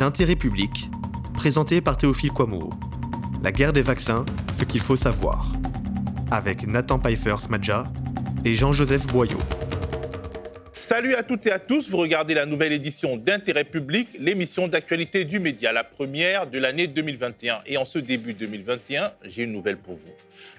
d'intérêt public, présenté par Théophile Kouamouo. La guerre des vaccins, ce qu'il faut savoir. Avec Nathan Pfeiffer-Smadja et Jean-Joseph Boyot. Salut à toutes et à tous, vous regardez la nouvelle édition d'Intérêt public, l'émission d'actualité du média, la première de l'année 2021. Et en ce début 2021, j'ai une nouvelle pour vous.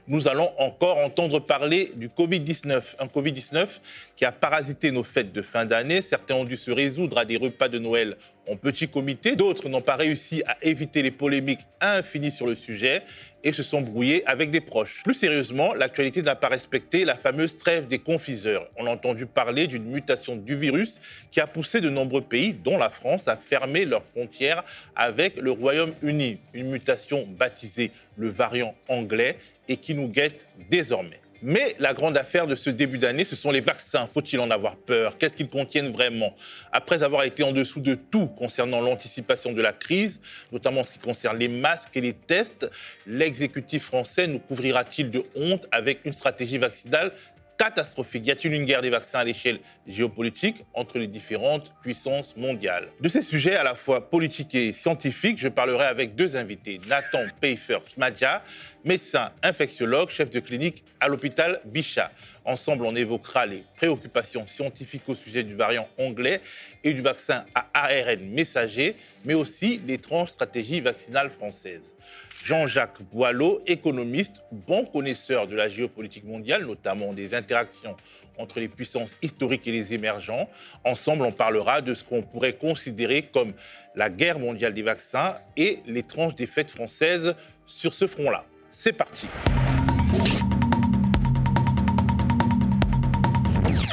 Nous allons encore entendre parler du Covid-19, un Covid-19 qui a parasité nos fêtes de fin d'année. Certains ont dû se résoudre à des repas de Noël en petit comité, d'autres n'ont pas réussi à éviter les polémiques infinies sur le sujet et se sont brouillés avec des proches. Plus sérieusement, l'actualité n'a pas respecté la fameuse trêve des confiseurs. On a entendu parler d'une mutation du virus qui a poussé de nombreux pays, dont la France, à fermer leurs frontières avec le Royaume-Uni. Une mutation baptisée le variant anglais et qui nous guette désormais. Mais la grande affaire de ce début d'année, ce sont les vaccins. Faut-il en avoir peur? Qu'est-ce qu'ils contiennent vraiment? Après avoir été en dessous de tout concernant l'anticipation de la crise, notamment en ce qui concerne les masques et les tests, l'exécutif français nous couvrira-t-il de honte avec une stratégie vaccinale catastrophique? Y a-t-il une guerre des vaccins à l'échelle géopolitique entre les différentes puissances mondiales? De ces sujets à la fois politiques et scientifiques, je parlerai avec deux invités. Nathan Pfeiffer-Smadja, médecin infectiologue, chef de clinique à l'hôpital Bichat. Ensemble, on évoquera les préoccupations scientifiques au sujet du variant anglais et du vaccin à ARN messager, mais aussi l'étrange stratégie vaccinale française. Jean-Jacques Boileau, économiste, bon connaisseur de la géopolitique mondiale, notamment des interactions entre les puissances historiques et les émergents. Ensemble, on parlera de ce qu'on pourrait considérer comme la guerre mondiale des vaccins et l'étrange défaite française sur ce front-là. C'est parti.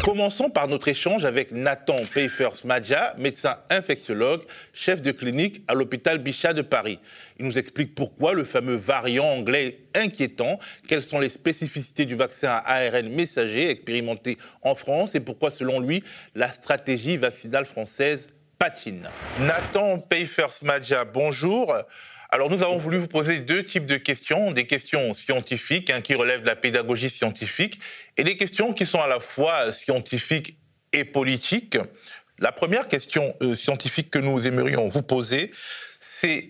Commençons par notre échange avec Nathan Pfeiffer-Smadja, médecin infectiologue, chef de clinique à l'hôpital Bichat de Paris. Il nous explique pourquoi le fameux variant anglais inquiétant, quelles sont les spécificités du vaccin ARN messager expérimenté en France et pourquoi, selon lui, la stratégie vaccinale française patine. Nathan Pfeiffer-Smadja, bonjour. Alors nous avons voulu vous poser deux types de questions, des questions scientifiques hein, qui relèvent de la pédagogie scientifique et des questions qui sont à la fois scientifiques et politiques. La première question euh, scientifique que nous aimerions vous poser, c'est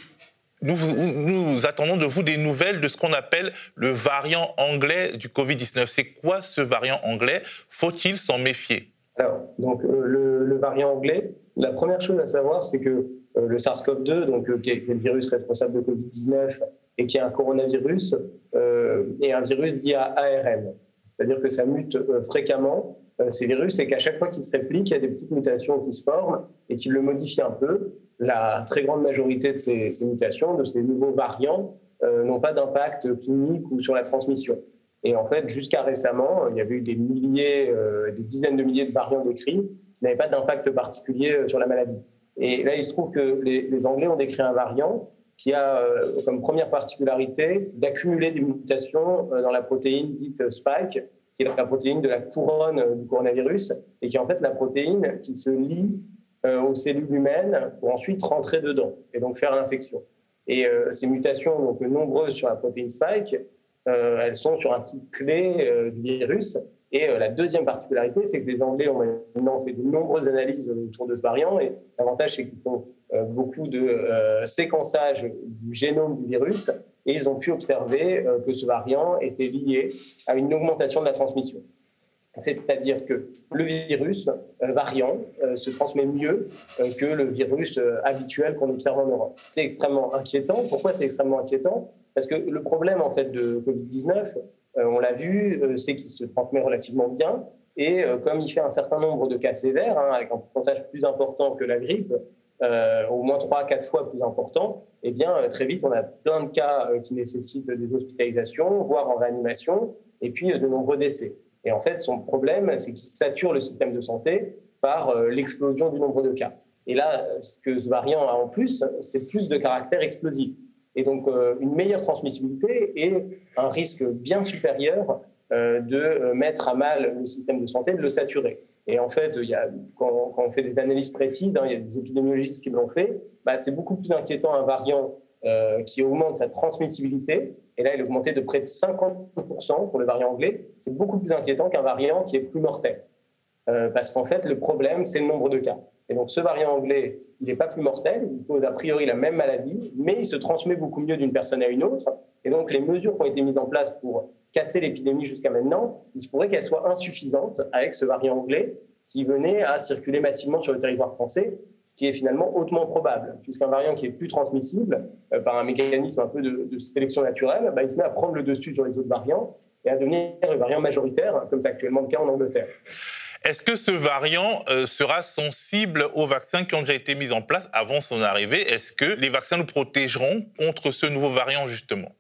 nous, attendons de vous des nouvelles de ce qu'on appelle le variant anglais du Covid-19. C'est quoi ce variant anglais? Faut-il s'en méfier? Alors, donc euh, le, variant anglais, la première chose à savoir, c'est que le SARS-CoV-2, donc, euh, qui est le virus responsable de Covid-19 et qui est un coronavirus, euh, est un virus dit à ARN. C'est-à-dire que ça mute fréquemment, ces virus, et qu'à chaque fois qu'il se réplique, il y a des petites mutations qui se forment et qui le modifient un peu. La très grande majorité de ces, mutations, de ces nouveaux variants, n'ont pas d'impact clinique ou sur la transmission. Et en fait, jusqu'à récemment, il y avait eu des milliers, des dizaines de milliers de variants décrits qui n'avaient pas d'impact particulier sur la maladie. Et là, il se trouve que les, Anglais ont décrit un variant qui a euh, comme première particularité d'accumuler des mutations euh, dans la protéine dite spike, qui est la protéine de la couronne euh, du coronavirus, et qui est en fait la protéine qui se lie aux cellules humaines pour ensuite rentrer dedans et donc faire l'infection. Et ces mutations, donc nombreuses sur la protéine spike, elles sont sur un site clé du virus et euh, la deuxième particularité, c'est que les Anglais ont maintenant fait de nombreuses analyses autour de ce variant. Et l'avantage, c'est qu'ils font euh, beaucoup de euh, séquençage du génome du virus. Et ils ont pu observer que ce variant était lié à une augmentation de la transmission. C'est-à-dire que le virus variant se transmet mieux que le virus habituel qu'on observe en Europe. C'est extrêmement inquiétant. Pourquoi c'est extrêmement inquiétant? Parce que le problème en fait de Covid-19, euh, on l'a vu, euh, c'est qu'il se transmet relativement bien. Et euh, comme il fait un certain nombre de cas sévères, hein, avec un pourcentage plus important que la grippe, au moins 3 4 fois plus important, eh bien, très vite, on a plein de cas qui nécessitent des hospitalisations, voire en réanimation, et puis de nombreux décès. Et en fait, son problème, c'est qu'il sature le système de santé par l'explosion du nombre de cas. Et là, ce que ce variant a en plus, c'est plus de caractère explosif et donc euh, une meilleure transmissibilité et un risque bien supérieur euh, de euh, mettre à mal le système de santé, de le saturer. Et en fait, quand, on fait des analyses précises, hein, il y a des épidémiologistes qui l'ont fait, bah, c'est beaucoup plus inquiétant un variant qui augmente sa transmissibilité. Et là, il est augmenté de près de 50% pour le variant anglais. C'est beaucoup plus inquiétant qu'un variant qui est plus mortel. parce qu'en fait, le problème, c'est le nombre de cas. Et donc, ce variant anglais n'est pas plus mortel, il cause a priori la même maladie, mais il se transmet beaucoup mieux d'une personne à une autre. Et donc les mesures qui ont été mises en place pour casser l'épidémie jusqu'à maintenant, il se pourrait qu'elles soient insuffisantes avec ce variant anglais s'il venait à circuler massivement sur le territoire français, ce qui est finalement hautement probable, puisqu'un variant qui est plus transmissible euh, par un mécanisme un peu de, sélection naturelle, bah, il se met à prendre le dessus sur les autres variants et à devenir un variant majoritaire, comme c'est actuellement le cas en Angleterre. Est-ce que ce variant euh, sera sensible aux vaccins qui ont déjà été mis en place avant son arrivée? Est-ce que les vaccins nous protégeront contre ce nouveau variant justement?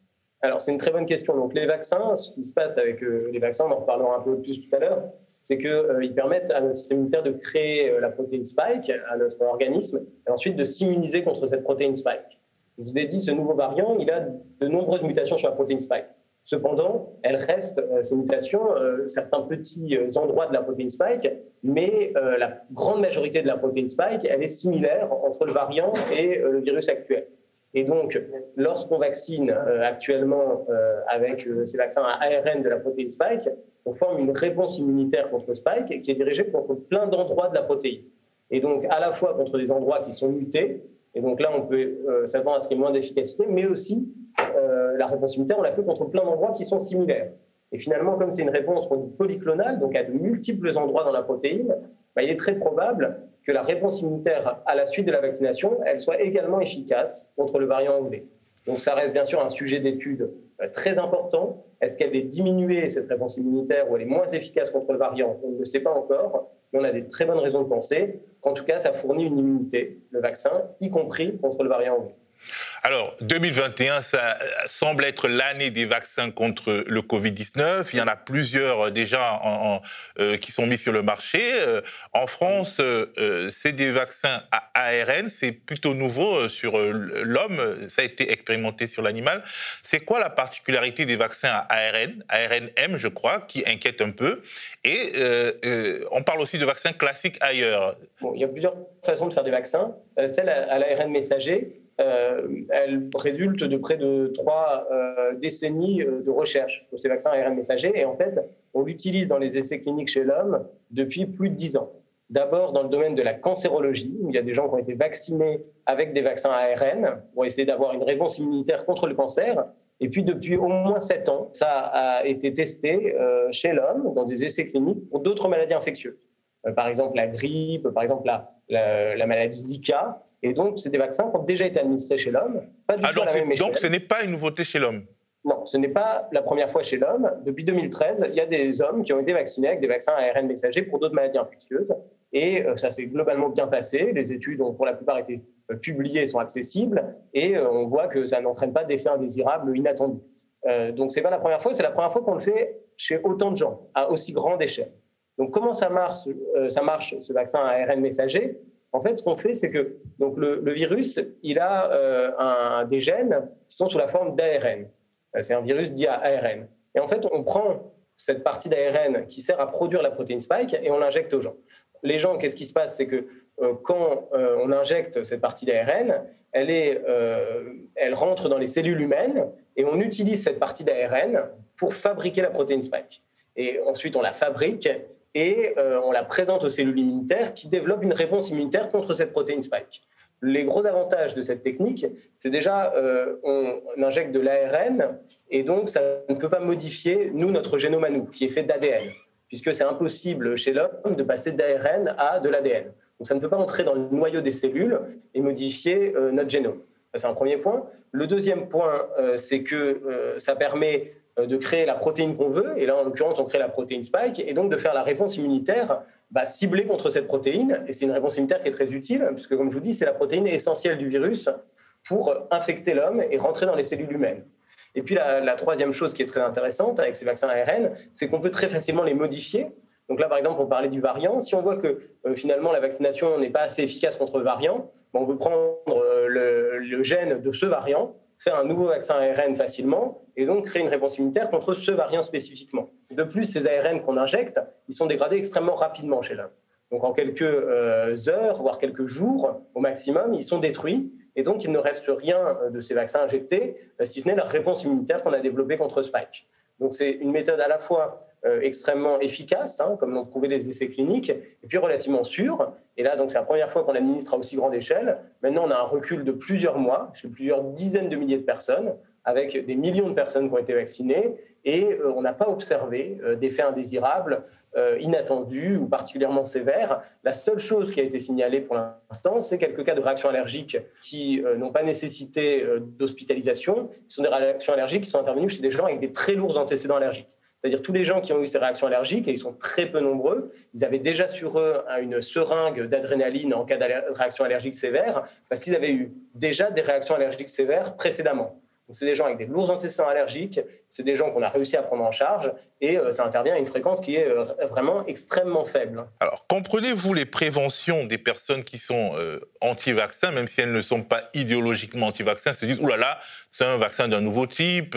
Alors, c'est une très bonne question. Donc, les vaccins, ce qui se passe avec euh, les vaccins, on en reparlera un peu plus tout à l'heure, c'est qu'ils euh, permettent à notre système immunitaire de créer euh, la protéine spike, à notre organisme, et ensuite de s'immuniser contre cette protéine spike. Je vous ai dit, ce nouveau variant, il a de nombreuses mutations sur la protéine spike. Cependant, elles restent, ces mutations, certains petits endroits de la protéine spike, mais la grande majorité de la protéine spike, elle est similaire entre le variant et le virus actuel. Et donc, lorsqu'on vaccine euh, actuellement euh, avec euh, ces vaccins à ARN de la protéine Spike, on forme une réponse immunitaire contre Spike qui est dirigée contre plein d'endroits de la protéine. Et donc, à la fois contre des endroits qui sont mutés, et donc là, on peut s'attendre à ce qu'il y ait moins d'efficacité, mais aussi la réponse immunitaire, on l'a fait contre plein d'endroits qui sont similaires. Et finalement, comme c'est une réponse polyclonale, donc à de multiples endroits dans la protéine, bah, il est très probable que la réponse immunitaire à la suite de la vaccination, elle soit également efficace contre le variant anglais. Donc ça reste bien sûr un sujet d'étude euh, très important. Est-ce qu'elle est diminuée, cette réponse immunitaire, ou elle est moins efficace contre le variant? On ne le sait pas encore, mais on a des très bonnes raisons de penser qu'en tout cas, ça fournit une immunité, le vaccin, y compris contre le variant anglais. Alors, 2021, ça semble être l'année des vaccins contre le Covid-19. Il y en a plusieurs euh, déjà euh, qui sont mis sur le marché. Euh, en France, c'est des vaccins à ARN. C'est plutôt nouveau sur l'homme. Ça a été expérimenté sur l'animal. C'est quoi la particularité des vaccins à ARN, ARNM, je crois, qui inquiète un peu Et on parle aussi de vaccins classiques ailleurs. il y a plusieurs façons de faire des vaccins. celle à l'ARN messager, euh, elle résulte de près de trois euh, décennies euh, de recherche sur ces vaccins ARN messagers. Et en fait, on l'utilise dans les essais cliniques chez l'homme depuis plus de dix ans. D'abord dans le domaine de la cancérologie, où il y a des gens qui ont été vaccinés avec des vaccins ARN pour essayer d'avoir une réponse immunitaire contre le cancer. Et puis depuis au moins sept ans, ça a été testé chez l'homme dans des essais cliniques pour d'autres maladies infectieuses. par exemple la grippe, par exemple la maladie Zika. Et donc, c'est des vaccins qui ont déjà été administrés chez l'homme. Pas du ah, donc, donc ce n'est pas une nouveauté chez l'homme Non, ce n'est pas la première fois chez l'homme. Depuis 2013, il y a des hommes qui ont été vaccinés avec des vaccins ARN messagers pour d'autres maladies infectieuses. Et euh, ça s'est globalement bien passé. Les études ont pour la plupart été euh, publiées, sont accessibles. Et euh, on voit que ça n'entraîne pas d'effets indésirables inattendus. donc, ce n'est pas la première fois. C'est la première fois qu'on le fait chez autant de gens, à aussi grande échelle. Donc, comment ça marche, ça marche ce vaccin ARN messager? En fait, ce qu'on fait, c'est que donc le, virus, il a euh, des gènes qui sont sous la forme d'ARN. Euh, c'est un virus dit à ARN. Et en fait, on prend cette partie d'ARN qui sert à produire la protéine spike et on l'injecte aux gens. Les gens, qu'est-ce qui se passe? C'est que euh, quand on injecte cette partie d'ARN, elle, est, elle rentre dans les cellules humaines et on utilise cette partie d'ARN pour fabriquer la protéine spike. Et ensuite, on la fabrique et euh, on la présente aux cellules immunitaires qui développent une réponse immunitaire contre cette protéine spike. Les gros avantages de cette technique, c'est déjà euh, on injecte de l'ARN et donc ça ne peut pas modifier nous notre génome à nous qui est fait d'ADN puisque c'est impossible chez l'homme de passer d'ARN à de l'ADN. Donc ça ne peut pas entrer dans le noyau des cellules et modifier euh, notre génome. C'est un premier point. Le deuxième point, c'est que ça permet euh, de créer la protéine qu'on veut, et là en l'occurrence on crée la protéine spike, et donc de faire la réponse immunitaire bah, ciblée contre cette protéine, et c'est une réponse immunitaire qui est très utile, puisque comme je vous dis, c'est la protéine essentielle du virus pour infecter l'homme et rentrer dans les cellules humaines. Et puis la, troisième chose qui est très intéressante avec ces vaccins ARN, c'est qu'on peut très facilement les modifier. Donc là, par exemple, on parlait du variant. Si on voit que euh, finalement la vaccination n'est pas assez efficace contre le variant, on peut prendre euh, le, gène de ce variant faire un nouveau vaccin ARN facilement et donc créer une réponse immunitaire contre ce variant spécifiquement. De plus, ces ARN qu'on injecte, ils sont dégradés extrêmement rapidement chez l'homme. Donc en quelques euh, heures, voire quelques jours au maximum, ils sont détruits et donc il ne reste rien euh, de ces vaccins injectés, euh, si ce n'est la réponse immunitaire qu'on a développée contre Spike. Donc c'est une méthode à la fois extrêmement efficace, hein, comme l'ont prouvé les essais cliniques, et puis relativement sûr. Et là, c'est la première fois qu'on administre à aussi grande échelle. Maintenant, on a un recul de plusieurs mois, chez plusieurs dizaines de milliers de personnes, avec des millions de personnes qui ont été vaccinées, et on n'a pas observé d'effets indésirables euh, inattendus ou particulièrement sévères. La seule chose qui a été signalée pour l'instant, c'est quelques cas de réactions allergiques qui euh, n'ont pas nécessité euh, d'hospitalisation. Ce sont des réactions allergiques qui sont intervenues chez des gens avec des très lourds antécédents allergiques. C'est-à-dire tous les gens qui ont eu ces réactions allergiques, et ils sont très peu nombreux, ils avaient déjà sur eux une seringue d'adrénaline en cas de réaction allergique sévère, parce qu'ils avaient eu déjà des réactions allergiques sévères précédemment c'est des gens avec des lourds antécédents allergiques, c'est des gens qu'on a réussi à prendre en charge et euh, ça intervient à une fréquence qui est euh, vraiment extrêmement faible. Alors, comprenez-vous les préventions des personnes qui sont euh, anti-vaccins, même si elles ne sont pas idéologiquement anti-vaccins, se disent, oulala, là là, c'est un vaccin d'un nouveau type,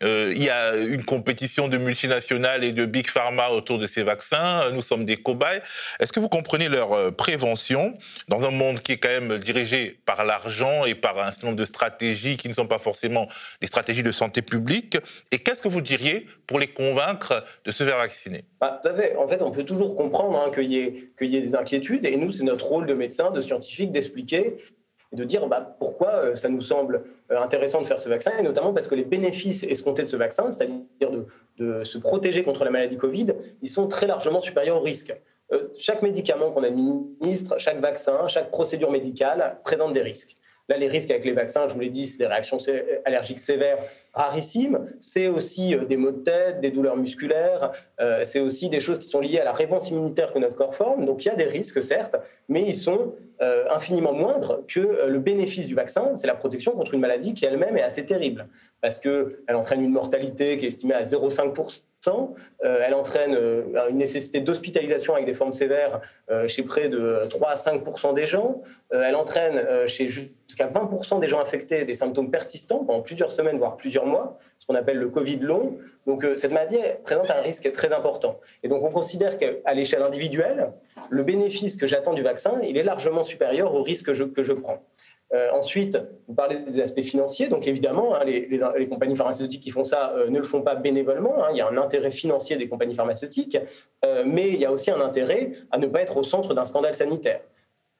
il y a une compétition de multinationales et de big pharma autour de ces vaccins, nous sommes des cobayes. Est-ce que vous comprenez leur prévention dans un monde qui est quand même dirigé par l'argent et par un certain nombre de stratégies qui ne sont pas forcément les stratégies de santé publique. Et qu'est-ce que vous diriez pour les convaincre de se faire vacciner? Bah, En fait, on peut toujours comprendre hein, qu'il y, ait des inquiétudes. Et nous, c'est notre rôle de médecin, de scientifique, d'expliquer et de dire bah, pourquoi euh, ça nous semble euh, intéressant de faire ce vaccin, et notamment parce que les bénéfices escomptés de ce vaccin, c'est-à-dire de, se protéger contre la maladie Covid, ils sont très largement supérieurs aux risques. Euh, chaque médicament qu'on administre, chaque vaccin, chaque procédure médicale présente des risques. Là, les risques avec les vaccins, je vous l'ai dit, c'est des réactions allergiques sévères rarissimes. C'est aussi euh, des maux de tête, des douleurs musculaires. Euh, c'est aussi des choses qui sont liées à la réponse immunitaire que notre corps forme. Donc, il y a des risques, certes, mais ils sont euh, infiniment moindres que le bénéfice du vaccin. C'est la protection contre une maladie qui elle-même est assez terrible parce qu'elle entraîne une mortalité qui est estimée à 0,5%. Euh, elle entraîne euh, une nécessité d'hospitalisation avec des formes sévères euh, chez près de 3 à 5% des gens. elle entraîne chez jusqu'à 20% des gens infectés des symptômes persistants pendant plusieurs semaines, voire plusieurs mois, ce qu'on appelle le Covid long. Donc cette maladie présente un risque très important. Et donc on considère qu'à l'échelle individuelle, le bénéfice que j'attends du vaccin, il est largement supérieur au risque que je, que je prends. Euh, ensuite, vous parlez des aspects financiers. Donc évidemment, hein, les, compagnies pharmaceutiques qui font ça euh, ne le font pas bénévolement. Hein. il y a un intérêt financier des compagnies pharmaceutiques, euh, mais il y a aussi un intérêt à ne pas être au centre d'un scandale sanitaire.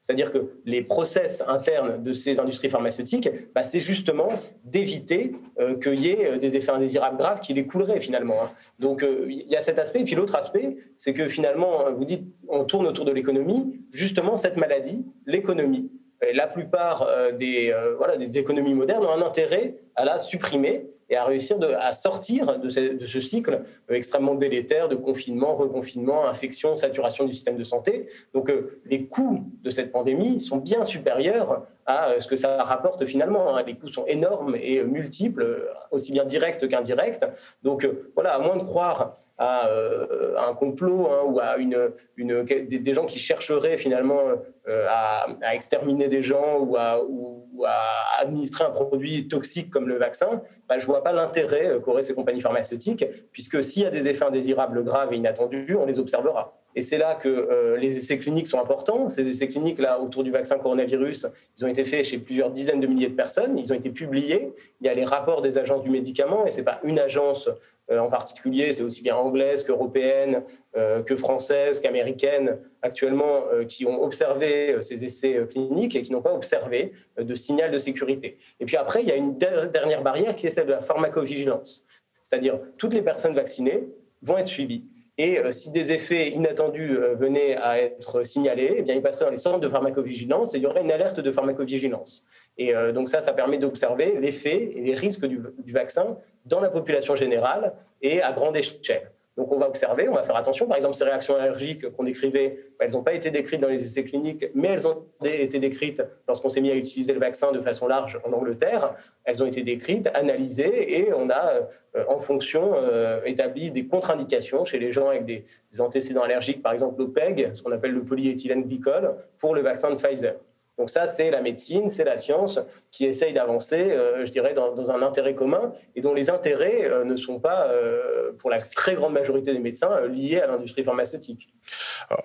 C'est-à-dire que les process internes de ces industries pharmaceutiques, bah, c'est justement d'éviter qu'il y ait des effets indésirables graves qui les couleraient finalement. Hein. Donc il y a cet aspect. Et puis l'autre aspect, c'est que finalement, vous dites, on tourne autour de l'économie. Justement, cette maladie, l'économie, la plupart euh, des, euh, voilà, des économies modernes ont un intérêt à la supprimer et à réussir à sortir de ce, cycle euh, extrêmement délétère de confinement, reconfinement, infection, saturation du système de santé. Donc les coûts de cette pandémie sont bien supérieurs à ce que ça rapporte finalement. Hein. Les coûts sont énormes et multiples, aussi bien directs qu'indirects. Donc voilà, à moins de croire à, euh, un complot hein, ou à une, des, gens qui chercheraient finalement euh, à, exterminer des gens ou à, administrer un produit toxique comme le vaccin, bah, je ne vois pas l'intérêt euh, qu'auraient ces compagnies pharmaceutiques, puisque s'il y a des effets indésirables graves et inattendus, on les observera. Et c'est là que les essais cliniques sont importants. Ces essais cliniques, là, autour du vaccin coronavirus, ils ont été faits chez plusieurs dizaines de milliers de personnes. Ils ont été publiés. Il y a les rapports des agences du médicament, et ce n'est pas une agence euh, en particulier, c'est aussi bien anglaise qu'européenne, euh, que française, qu'américaine, actuellement, euh, qui ont observé ces essais cliniques et qui n'ont pas observé de signal de sécurité. Et puis après, il y a une dernière barrière qui est celle de la pharmacovigilance. C'est-à-dire, toutes les personnes vaccinées vont être suivies. Et si des effets inattendus venaient à être signalés, eh bien, ils passeraient dans les centres de pharmacovigilance et il y aurait une alerte de pharmacovigilance. Et donc ça, ça permet d'observer l'effet et les risques du vaccin dans la population générale et à grande échelle. Donc on va observer, on va faire attention. Par exemple, ces réactions allergiques qu'on décrivait, elles n'ont pas été décrites dans les essais cliniques, mais elles ont été décrites lorsqu'on s'est mis à utiliser le vaccin de façon large en Angleterre. Elles ont été décrites, analysées, et on a, euh, en fonction, euh, établi des contre-indications chez les gens avec des, antécédents allergiques, par exemple l'OPEG, ce qu'on appelle le polyéthylène glycol, pour le vaccin de Pfizer. Donc ça, c'est la médecine, c'est la science qui essaye d'avancer, euh, je dirais, dans, un intérêt commun et dont les intérêts euh, ne sont pas, euh, pour la très grande majorité des médecins, liés à l'industrie pharmaceutique.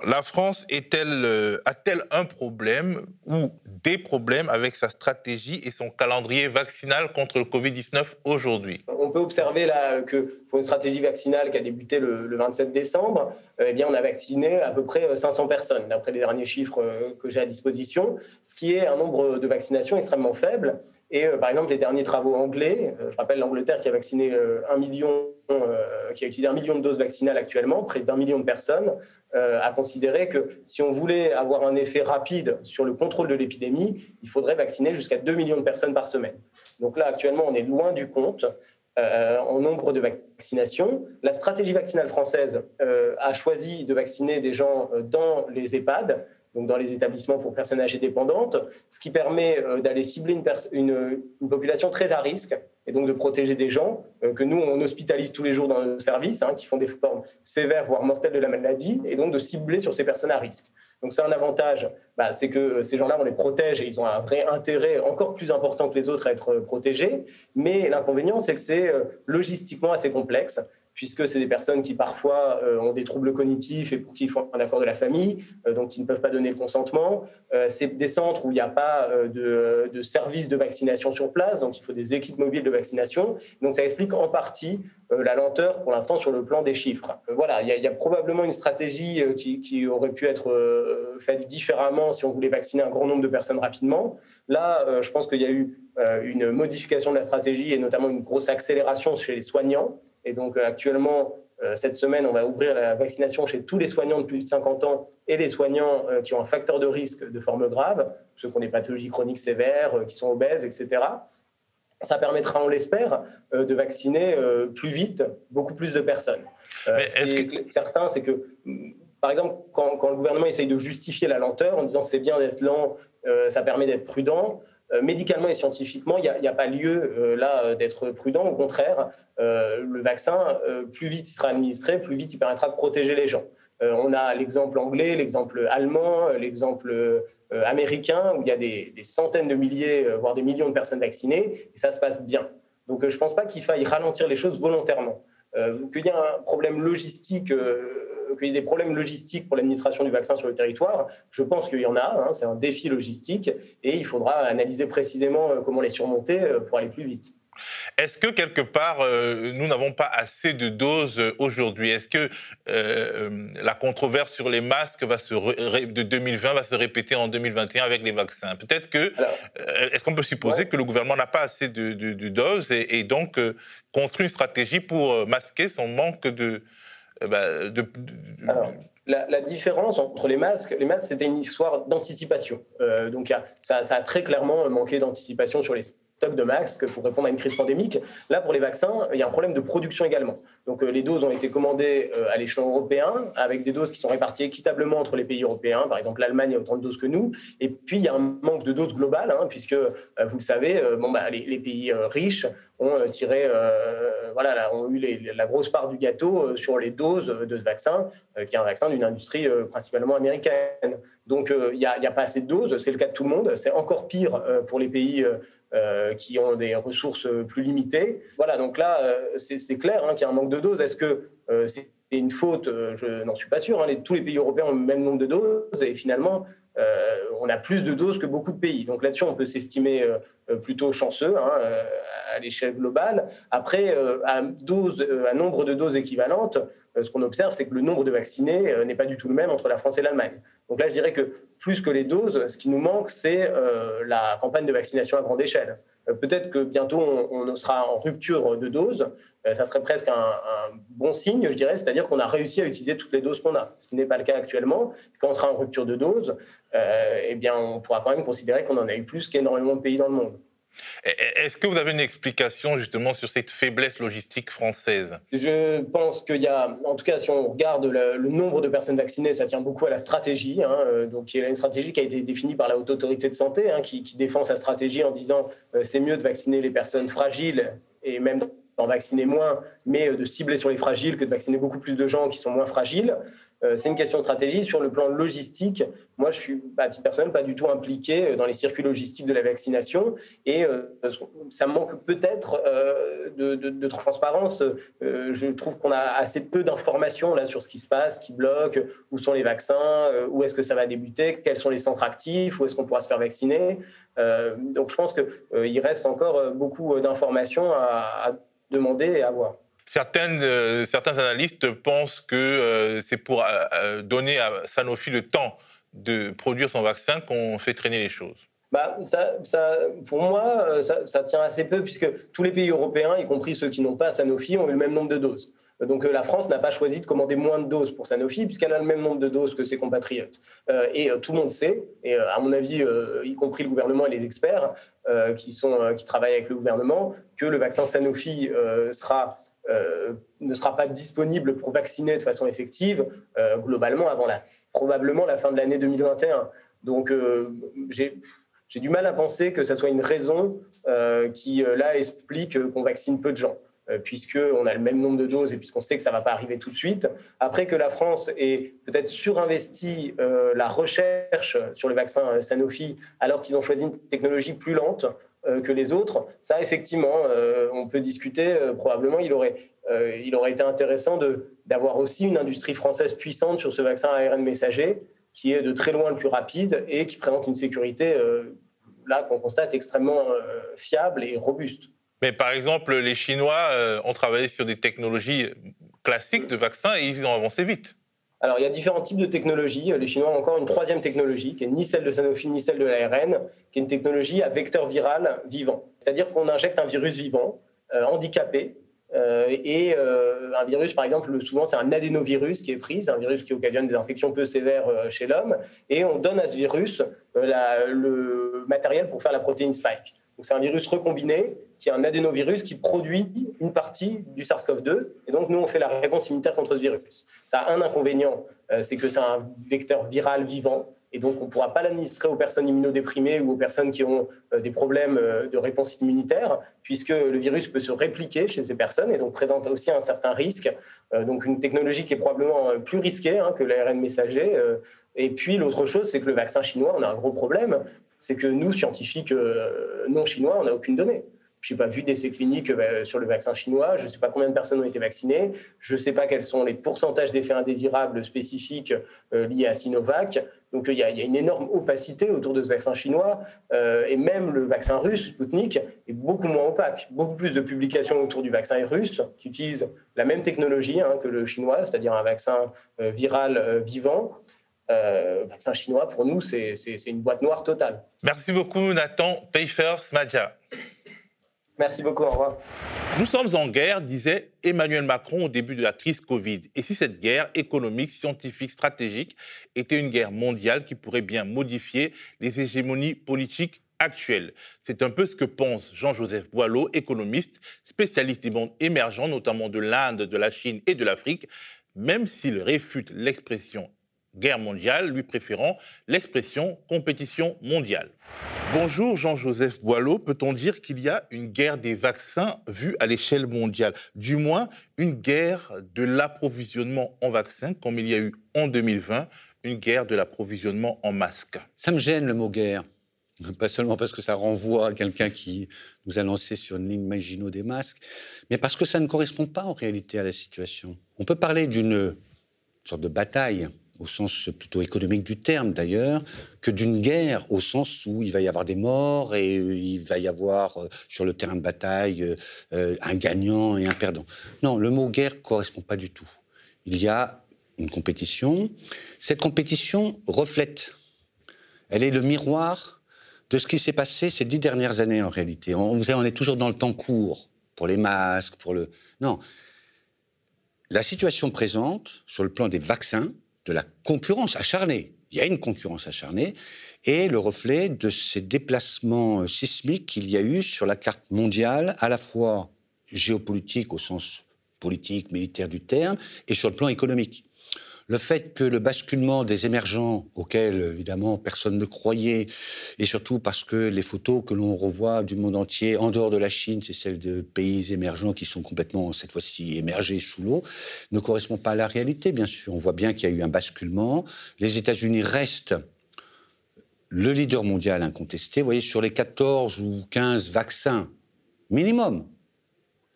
la France est-elle, a-t-elle un problème ou des problèmes avec sa stratégie et son calendrier vaccinal contre le Covid-19 aujourd'hui? On peut observer là que pour une stratégie vaccinale qui a débuté le, 27 décembre, eh bien, on a vacciné à peu près 500 personnes, d'après les derniers chiffres que j'ai à disposition, ce qui est un nombre de vaccinations extrêmement faible. Et par exemple, les derniers travaux anglais, je rappelle l'Angleterre qui a vacciné un million, qui a utilisé un million de doses vaccinales actuellement, près d'un million de personnes, a considéré que si on voulait avoir un effet rapide sur le contrôle de l'épidémie, il faudrait vacciner jusqu'à 2 millions de personnes par semaine. Donc là, actuellement, on est loin du compte. Euh, en nombre de vaccinations. La stratégie vaccinale française euh, a choisi de vacciner des gens euh, dans les EHPAD, dans les établissements pour personnes âgées dépendantes, ce qui permet d'aller cibler une, population très à risque et donc de protéger des gens que nous, on hospitalise tous les jours dans nos services, hein, qui font des formes sévères, voire mortelles de la maladie, et donc de cibler sur ces personnes à risque. Donc c'est un avantage, bah, c'est que ces gens-là, on les protège et ils ont un vrai intérêt encore plus important que les autres à être protégés. Mais l'inconvénient, c'est que c'est euh, logistiquement assez complexe puisque c'est des personnes qui parfois euh, ont des troubles cognitifs et pour qui il faut un accord de la famille, euh, donc qui ne peuvent pas donner le consentement. Euh, c'est des centres où il n'y a pas de, de services de vaccination sur place, donc il faut des équipes mobiles de vaccination. Donc ça explique en partie la lenteur pour l'instant sur le plan des chiffres. voilà, il y, a probablement une stratégie qui aurait pu être faite différemment si on voulait vacciner un grand nombre de personnes rapidement. Là, je pense qu'il y a eu une modification de la stratégie et notamment une grosse accélération chez les soignants. Et donc euh, actuellement, euh, cette semaine, on va ouvrir la vaccination chez tous les soignants de plus de 50 ans et les soignants euh, qui ont un facteur de risque de forme grave, ceux qui ont des pathologies chroniques sévères, qui sont obèses, etc. Ça permettra, on l'espère, de vacciner plus vite beaucoup plus de personnes. Mais ce qui est certain, c'est que, mm, par exemple, quand, quand, le gouvernement essaye de justifier la lenteur en disant c'est bien d'être lent, ça permet d'être prudent, médicalement et scientifiquement, il n'y a, pas lieu euh, là euh, d'être prudent. Au contraire, le vaccin, plus vite il sera administré, plus vite il permettra de protéger les gens. on a l'exemple anglais, l'exemple allemand, l'exemple américain, où il y a des, centaines de milliers, voire des millions de personnes vaccinées, et ça se passe bien. Donc je ne pense pas qu'il faille ralentir les choses volontairement. Qu'il y a un problème logistique qu'il y ait des problèmes logistiques pour l'administration du vaccin sur le territoire. Je pense qu'il y en a, hein, c'est un défi logistique, et il faudra analyser précisément euh, comment les surmonter euh, pour aller plus vite. Est-ce que quelque part, euh, nous n'avons pas assez de doses aujourd'hui? Est-ce que la controverse sur les masques va se de 2020 va se répéter en 2021 avec les vaccins? Peut-être que, est-ce qu'on peut supposer que le gouvernement n'a pas assez de, doses et, et donc construit une stratégie pour masquer son manque de, bah, Alors, la, différence entre les masques, les masques, c'était une histoire d'anticipation. Euh, donc, ça, a très clairement manqué d'anticipation sur les stock de masques pour répondre à une crise pandémique. Là, pour les vaccins, il y a un problème de production également. Donc, euh, les doses ont été commandées euh, à l'échelon européen, avec des doses qui sont réparties équitablement entre les pays européens. Par exemple, l'Allemagne a autant de doses que nous. Et puis, il y a un manque de doses globales, hein, puisque, euh, vous le savez, bon, bah, les, pays riches ont tiré, voilà, ont eu la grosse part du gâteau sur les doses de ce vaccin, qui est un vaccin d'une industrie principalement américaine. Donc, il n'y a, pas assez de doses. C'est le cas de tout le monde. C'est encore pire pour les pays euh, qui ont des ressources plus limitées. Voilà, donc là, euh, c'est clair hein, qu'il y a un manque de doses. Est-ce que euh, c'est une faute? Je n'en suis pas sûr. Hein. tous les pays européens ont le même nombre de doses et finalement, on a plus de doses que beaucoup de pays. Donc là-dessus, on peut s'estimer plutôt chanceux hein, à l'échelle globale. Après, à, dose, à nombre de doses équivalentes, ce qu'on observe, c'est que le nombre de vaccinés n'est pas du tout le même entre la France et l'Allemagne. Donc là, je dirais que plus que les doses, ce qui nous manque, c'est euh, la campagne de vaccination à grande échelle. Euh, peut-être que bientôt, on, sera en rupture de doses. Euh, ça serait presque un, bon signe, je dirais, c'est-à-dire qu'on a réussi à utiliser toutes les doses qu'on a, ce qui n'est pas le cas actuellement. Quand on sera en rupture de doses, eh bien, on pourra quand même considérer qu'on en a eu plus qu'énormément de pays dans le monde. Est-ce que vous avez une explication justement sur cette faiblesse logistique française? Je pense qu'il y a, en tout cas, si on regarde le, nombre de personnes vaccinées, ça tient beaucoup à la stratégie. Hein, euh, donc, il y a une stratégie qui a été définie par la Haute Autorité de Santé, hein, qui, défend sa stratégie en disant euh, c'est mieux de vacciner les personnes fragiles et même d'en vacciner moins, mais euh, de cibler sur les fragiles que de vacciner beaucoup plus de gens qui sont moins fragiles. Euh, c'est une question de stratégie. Sur le plan logistique, moi, je suis, à titre personnel, pas du tout impliqué euh, dans les circuits logistiques de la vaccination. Et euh, ça manque peut-être de, transparence. je trouve qu'on a assez peu d'informations là sur ce qui se passe, qui bloque, où sont les vaccins, où est-ce que ça va débuter, quels sont les centres actifs, où est-ce qu'on pourra se faire vacciner. donc, je pense qu'il reste encore beaucoup d'informations à demander et avoir. Certaines, certains analystes pensent que c'est pour donner à Sanofi le temps de produire son vaccin qu'on fait traîner les choses. Bah, ça, ça, pour moi, ça, ça, tient assez peu, puisque tous les pays européens, y compris ceux qui n'ont pas Sanofi, ont eu le même nombre de doses. Donc euh, la France n'a pas choisi de commander moins de doses pour Sanofi puisqu'elle a le même nombre de doses que ses compatriotes. Euh, et euh, tout le monde sait, et à mon avis, y compris le gouvernement et les experts qui, sont, qui travaillent avec le gouvernement, que le vaccin Sanofi ne sera pas disponible pour vacciner de façon effective globalement avant la, probablement la fin de l'année 2021. Donc j'ai j'ai du mal à penser que ça soit une raison qui, là, explique qu'on vaccine peu de gens. Euh, puisqu'on a le même nombre de doses et puisqu'on sait que ça ne va pas arriver tout de suite. Après que la France ait peut-être surinvesti euh, la recherche sur le vaccin euh, Sanofi alors qu'ils ont choisi une technologie plus lente que les autres, ça effectivement, on peut discuter. probablement, il aurait, il aurait été intéressant d'avoir aussi une industrie française puissante sur ce vaccin ARN messager qui est de très loin le plus rapide et qui présente une sécurité, là, qu'on constate extrêmement fiable et robuste. Mais par exemple, les Chinois euh, ont travaillé sur des technologies classiques de vaccins et ils ont avancé vite. Alors, il y a différents types de technologies. Les Chinois ont encore une troisième technologie, qui est ni celle de Sanofi, ni celle de l'ARN, qui est une technologie à vecteur viral vivant. C'est-à-dire qu'on injecte un virus vivant, euh, handicapé, euh, et un virus, par exemple, souvent c'est un adénovirus qui est pris, un virus qui occasionne des infections peu sévères chez l'homme, et on donne à ce virus le matériel pour faire la protéine spike. C'est un virus recombiné qui est un adénovirus qui produit une partie du SARS-CoV-2. Et donc, nous, on fait la réponse immunitaire contre ce virus. Ça a un inconvénient, euh, c'est que c'est un vecteur viral vivant. Et donc, on ne pourra pas l'administrer aux personnes immunodéprimées ou aux personnes qui ont euh, des problèmes euh, de réponse immunitaire, puisque le virus peut se répliquer chez ces personnes et donc présente aussi un certain risque. donc, une technologie qui est probablement plus risquée hein, que l'ARN messager. Et puis l'autre chose, c'est que le vaccin chinois, on a un gros problème, c'est que nous, scientifiques euh, non chinois, on n'a aucune donnée. Je n'ai pas vu d'essais cliniques euh, sur le vaccin chinois. Je ne sais pas combien de personnes ont été vaccinées. Je ne sais pas quels sont les pourcentages d'effets indésirables spécifiques euh, liés à Sinovac. Donc il y, a une énorme opacité autour de ce vaccin chinois. et même le vaccin russe, Sputnik, est beaucoup moins opaque. Beaucoup plus de publications autour du vaccin russe qui utilise la même technologie hein, que le chinois, c'est-à-dire un vaccin viral vivant euh, vaccin chinois, pour nous, c'est une boîte noire totale. Merci beaucoup, Nathan Pfeiffer Smadja. Merci beaucoup, au revoir. Nous sommes en guerre, disait Emmanuel Macron au début de la crise Covid. Et si cette guerre économique, scientifique, stratégique était une guerre mondiale qui pourrait bien modifier les hégémonies politiques actuelles? C'est un peu ce que pense Jean-Joseph Boileau, économiste, spécialiste des mondes émergents, notamment de l'Inde, de la Chine et de l'Afrique, même s'il réfute l'expression guerre mondiale, lui préférant l'expression compétition mondiale. Bonjour Jean-Joseph Boileau, peut-on dire qu'il y a une guerre des vaccins vue à l'échelle mondiale? Du moins, une guerre de l'approvisionnement en vaccins, comme il y a eu en 2020, une guerre de l'approvisionnement en masques. Ça me gêne le mot guerre. Pas seulement parce que ça renvoie à quelqu'un qui nous a lancé sur une ligne Maginot des masques, mais parce que ça ne correspond pas en réalité à la situation. On peut parler d'une sorte de bataille au sens plutôt économique du terme d'ailleurs, que d'une guerre au sens où il va y avoir des morts et il va y avoir euh, sur le terrain de bataille euh, euh, un gagnant et un perdant. Non, le mot guerre correspond pas du tout. Il y a une compétition. Cette compétition reflète, elle est le miroir de ce qui s'est passé ces dix dernières années en réalité. On est toujours dans le temps court pour les masques, pour le... Non. La situation présente, sur le plan des vaccins, de la concurrence acharnée. Il y a une concurrence acharnée et le reflet de ces déplacements euh, sismiques qu'il y a eu sur la carte mondiale, à la fois géopolitique au sens politique, militaire du terme, et sur le plan économique le fait que le basculement des émergents, auxquels évidemment personne ne croyait, et surtout parce que les photos que l'on revoit du monde entier, en dehors de la Chine, c'est celles de pays émergents qui sont complètement, cette fois-ci, émergés sous l'eau, ne correspond pas à la réalité, bien sûr. On voit bien qu'il y a eu un basculement. Les États-Unis restent le leader mondial incontesté. Vous voyez, sur les 14 ou 15 vaccins minimum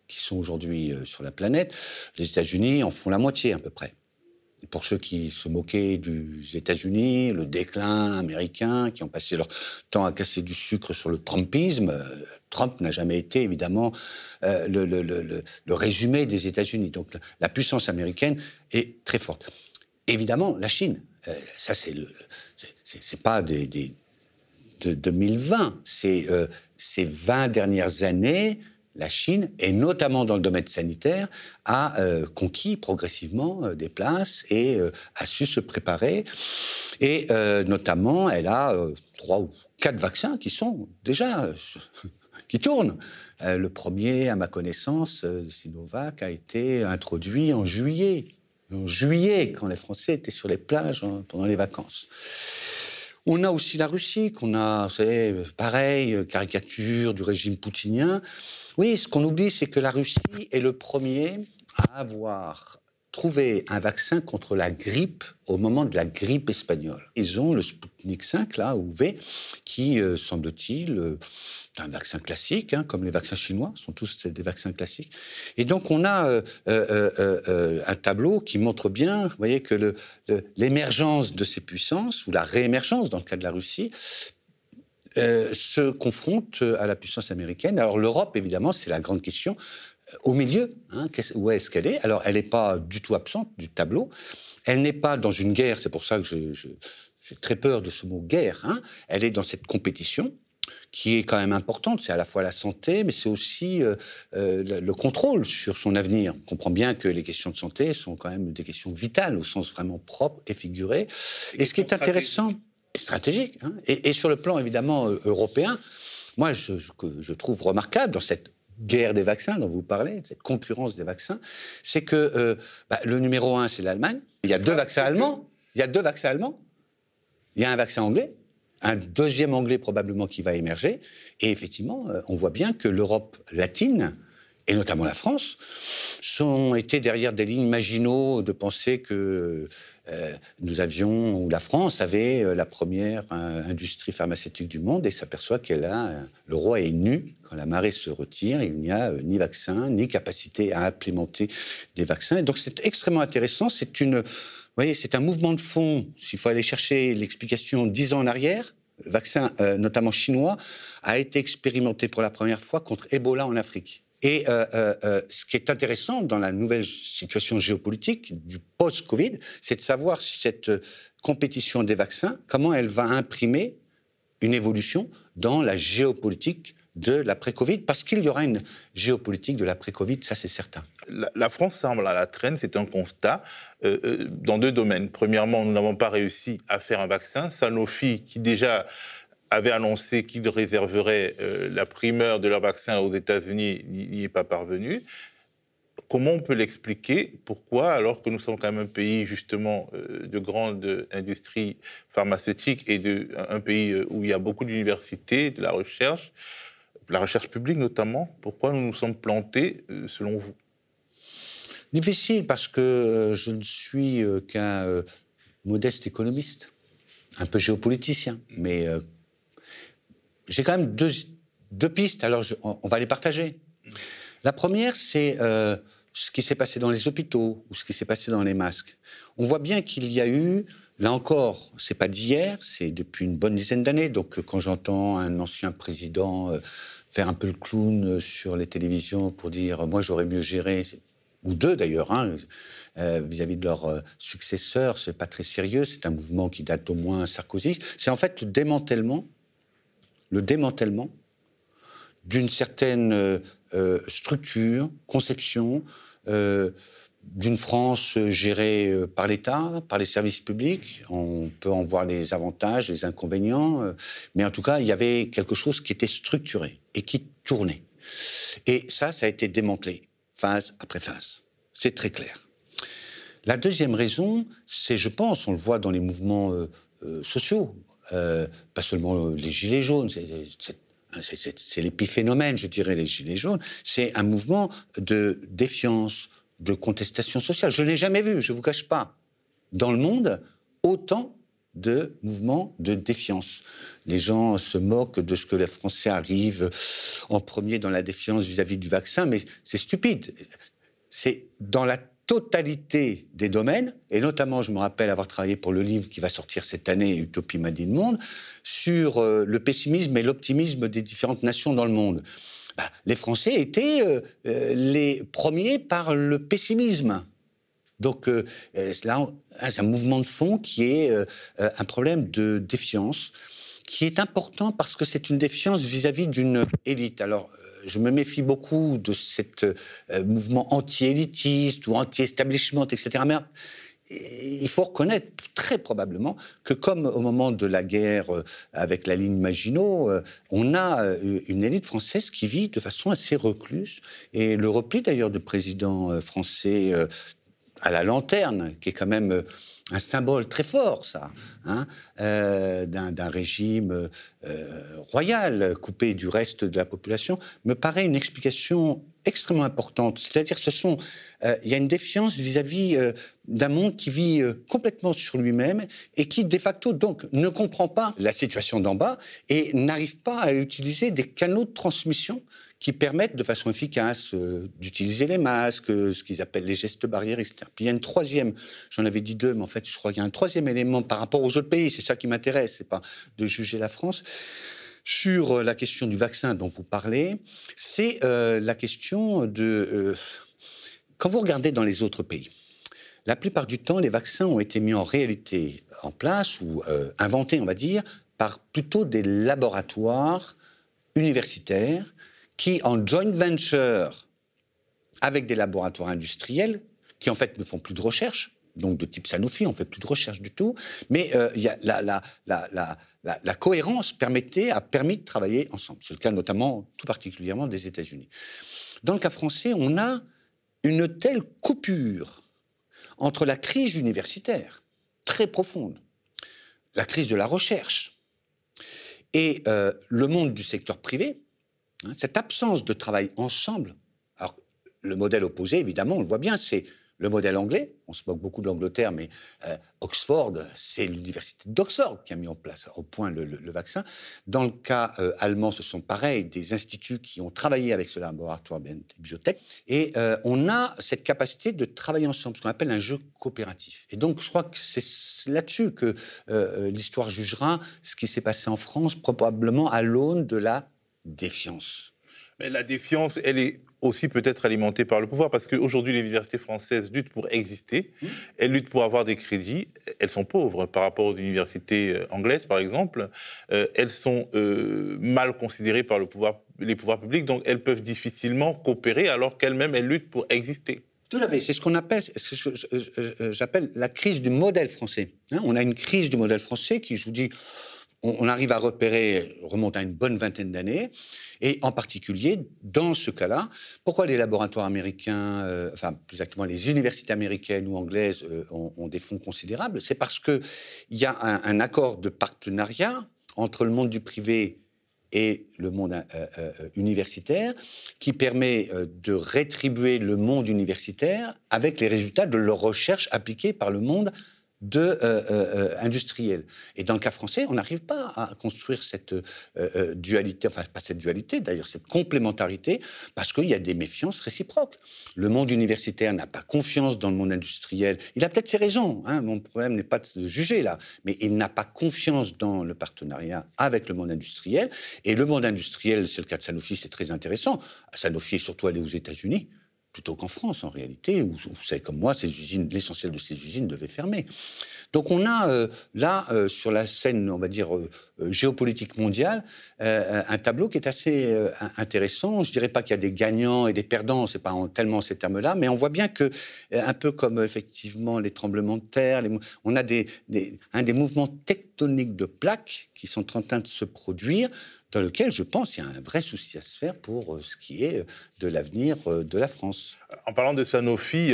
qui sont aujourd'hui euh, sur la planète, les États-Unis en font la moitié à peu près. Pour ceux qui se moquaient des États-Unis, le déclin américain, qui ont passé leur temps à casser du sucre sur le Trumpisme, euh, Trump n'a jamais été évidemment euh, le, résumé des États-Unis. Donc la puissance américaine est très forte. Évidemment, la Chine, euh, ça c'est pas de 2020, c'est ces 20 dernières années la Chine, et notamment dans le domaine sanitaire, a euh, conquis progressivement euh, des places et euh, a su se préparer. Et notamment, elle a trois ou quatre vaccins qui sont déjà qui tournent. le premier, à ma connaissance, Sinovac, a été introduit en juillet. En juillet, quand les Français étaient sur les plages hein, pendant les vacances. On a aussi la Russie, qu'on a, c'est pareil, caricature du régime poutinien. Oui, ce qu'on oublie, c'est que la Russie est le premier à avoir trouvé un vaccin contre la grippe au moment de la grippe espagnole. Ils ont le Sputnik 5, là, ou V, qui, euh, semble-t-il, euh, un vaccin classique, hein, comme les vaccins chinois, sont tous des vaccins classiques. Et donc, on a euh, un tableau qui montre bien, voyez, que l'émergence de ces puissances, ou la réémergence, dans le cas de la Russie, euh, se confronte à la puissance américaine. Alors l'Europe, évidemment, c'est la grande question. Euh, au milieu, hein, où est-ce qu'elle est? Alors elle n'est pas du tout absente du tableau. Elle n'est pas dans une guerre, c'est pour ça que j'ai très peur de ce mot guerre. Hein. Elle est dans cette compétition qui est quand même importante. C'est à la fois la santé, mais c'est aussi euh, le, contrôle sur son avenir. On comprend bien que les questions de santé sont quand même des questions vitales au sens vraiment propre et figuré. Et ce qui est intéressant stratégique. Hein. Et, sur le plan évidemment euh, européen, moi, ce que je trouve remarquable dans cette guerre des vaccins dont vous parlez, cette concurrence des vaccins, c'est que euh, bah, le numéro un, c'est l'Allemagne. Il y a deux vaccins allemands. Il y a deux vaccins allemands. Il y a un vaccin anglais. Un deuxième anglais probablement qui va émerger. Et effectivement, euh, on voit bien que l'Europe latine, et notamment la France, sont été derrière des lignes maginaux de penser que euh, nous avions, ou la France avait euh, la première industrie pharmaceutique du monde et s'aperçoit qu'elle a, le roi est nu quand la marée se retire, il n'y a ni vaccin, ni capacité à implémenter des vaccins. Et donc c'est extrêmement intéressant, c'est une, voyez, c'est un mouvement de fond, s'il faut aller chercher l'explication dix ans en arrière, le vaccin, notamment chinois, a été expérimenté pour la première fois contre Ebola en Afrique. Et euh, euh, euh, ce qui est intéressant dans la nouvelle situation géopolitique du post-Covid, c'est de savoir si cette compétition des vaccins, comment elle va imprimer une évolution dans la géopolitique de l'après-Covid, parce qu'il y aura une géopolitique de l'après-Covid, ça c'est certain. La, France semble à la traîne, c'est un constat, dans deux domaines. Premièrement, nous n'avons pas réussi à faire un vaccin. Sanofi, qui déjà avait annoncé qu'il réserverait euh, la primeur de leur vaccin aux États-Unis, n'y est pas parvenu. Comment on peut l'expliquer? Pourquoi, alors que nous sommes quand même un pays justement euh, de grande industrie pharmaceutique et un pays euh, où il y a beaucoup d'universités, de la recherche, la recherche publique notamment, pourquoi nous nous sommes plantés selon vous? Difficile parce que je ne suis qu'un modeste économiste, un peu géopoliticien, mais j'ai quand même deux, pistes, alors on, va les partager. La première, c'est euh, ce qui s'est passé dans les hôpitaux ou ce qui s'est passé dans les masques. On voit bien qu'il y a eu, là encore, c'est pas d'hier, c'est depuis une bonne dizaine d'années. Donc quand j'entends un ancien président euh, faire un peu le clown sur les télévisions pour dire moi j'aurais mieux géré, ou deux d'ailleurs, hein, euh, vis-à-vis de leur successeur, c'est pas très sérieux. C'est un mouvement qui date au moins Sarkozy. C'est en fait le démantèlement le démantèlement d'une certaine euh, euh, structure, conception, euh, d'une France gérée par l'État, par les services publics. On peut en voir les avantages, les inconvénients, mais en tout cas, il y avait quelque chose qui était structuré et qui tournait. Et ça, ça a été démantelé, phase après phase. C'est très clair. La deuxième raison, c'est, je pense, on le voit dans les mouvements euh, sociaux, euh, pas seulement les gilets jaunes, c'est l'épiphénomène, je dirais, les gilets jaunes, c'est un mouvement de défiance, de contestation sociale. Je n'ai jamais vu, je ne vous cache pas, dans le monde, autant de mouvements de défiance. Les gens se moquent de ce que les Français arrivent en premier dans la défiance vis-à-vis -vis du vaccin, mais c'est stupide. C'est dans la totalité des domaines, et notamment, je me rappelle avoir travaillé pour le livre qui va sortir cette année, Utopie m'a dit le monde, sur euh, le pessimisme et l'optimisme des différentes nations dans le monde. Bah, les Français étaient euh, euh, les premiers par le pessimisme. Donc là, c'est un mouvement de fond qui est un problème de défiance, qui est important parce que c'est une défiance vis-à-vis d'une élite. Alors, je me méfie beaucoup de ce mouvement anti-élitiste ou anti-establishment, etc. Mais il faut reconnaître très probablement que comme au moment de la guerre euh, avec la ligne Maginot, euh, on a euh, une élite française qui vit de façon assez recluse. Et le repli d'ailleurs de président français à la lanterne, qui est quand même un symbole très fort, ça, hein, d'un régime royal coupé du reste de la population, me paraît une explication extrêmement importante. C'est-à-dire, ce sont, euh, il y a une défiance vis-à-vis euh, d'un monde qui vit euh, complètement sur lui-même et qui, de facto, donc, ne comprend pas la situation d'en bas et n'arrive pas à utiliser des canaux de transmission qui permettent de façon efficace d'utiliser les masques, ce qu'ils appellent les gestes barrières, etc. Puis il y a une troisième, j'en avais dit deux, mais en fait, je crois qu'il y a un troisième élément par rapport aux autres pays. C'est ça qui m'intéresse, c'est pas de juger la France sur euh, la question du vaccin dont vous parlez, c'est euh, la question de... Euh, quand vous regardez dans les autres pays, la plupart du temps, les vaccins ont été mis en réalité en place ou inventés, on va dire, par plutôt des laboratoires universitaires qui, en joint venture avec des laboratoires industriels, qui en fait ne font plus de recherche, donc de type Sanofi, on fait plus de recherche du tout, mais a la, cohérence permettait, a permis de travailler ensemble. C'est le cas notamment, tout particulièrement, des États-Unis. Dans le cas français, on a une telle coupure entre la crise universitaire, très profonde, la crise de la recherche, et euh, le monde du secteur privé, cette absence de travail ensemble. Alors, le modèle opposé, évidemment, on le voit bien, c'est le modèle anglais, on se moque beaucoup de l'Angleterre, mais euh, Oxford, c'est l'université d'Oxford qui a mis en place au point le, vaccin. Dans le cas euh, allemand, ce sont pareil, des instituts qui ont travaillé avec ce laboratoire biotech. Et euh, on a cette capacité de travailler ensemble, ce qu'on appelle un jeu coopératif. Et donc, je crois que c'est là-dessus que l'histoire jugera ce qui s'est passé en France, probablement à l'aune de la défiance. Mais la défiance, elle est aussi peut-être alimentée par le pouvoir, parce qu'aujourd'hui, les universités françaises luttent pour exister, mmh. elles luttent pour avoir des crédits, elles sont pauvres par rapport aux universités euh, anglaises, par exemple, euh, elles sont euh, mal considérées par le pouvoir, les pouvoirs publics, donc elles peuvent difficilement coopérer alors qu'elles-mêmes, elles luttent pour exister. Tout à fait. C'est ce qu'on appelle, j'appelle la crise du modèle français. Hein. on a une crise du modèle français qui, je vous dis, on, arrive à repérer, remonte à une bonne vingtaine d'années, et en particulier, dans ce cas-là, pourquoi les laboratoires américains, euh, enfin plus exactement les universités américaines ou anglaises euh, ont, des fonds considérables? C'est parce qu'il y a un, accord de partenariat entre le monde du privé et le monde euh, universitaire qui permet de rétribuer le monde universitaire avec les résultats de leurs recherches appliquées par le monde de euh, euh, euh, industriels. Et dans le cas français, on n'arrive pas à construire cette dualité, enfin pas cette dualité, d'ailleurs cette complémentarité, parce qu'il y a des méfiances réciproques. Le monde universitaire n'a pas confiance dans le monde industriel. Il a peut-être ses raisons. Hein, mon problème n'est pas de juger là, mais il n'a pas confiance dans le partenariat avec le monde industriel. Et le monde industriel, c'est le cas de Sanofi, c'est très intéressant. Sanofi est surtout allé aux États-Unis plutôt qu'en France en réalité, où vous savez comme moi, l'essentiel de ces usines devait fermer. Donc on a euh, là euh, sur la scène, on va dire euh, géopolitique mondiale, un tableau qui est assez intéressant. Je dirais pas qu'il y a des gagnants et des perdants, c'est pas tellement ces termes-là, mais on voit bien que un peu comme effectivement les tremblements de terre, on a des, un des mouvements tectoniques de plaques qui sont en train de se produire dans lequel je pense qu'il y a un vrai souci à se faire pour euh, ce qui est euh, de l'avenir euh, de la France. En parlant de Sanofi,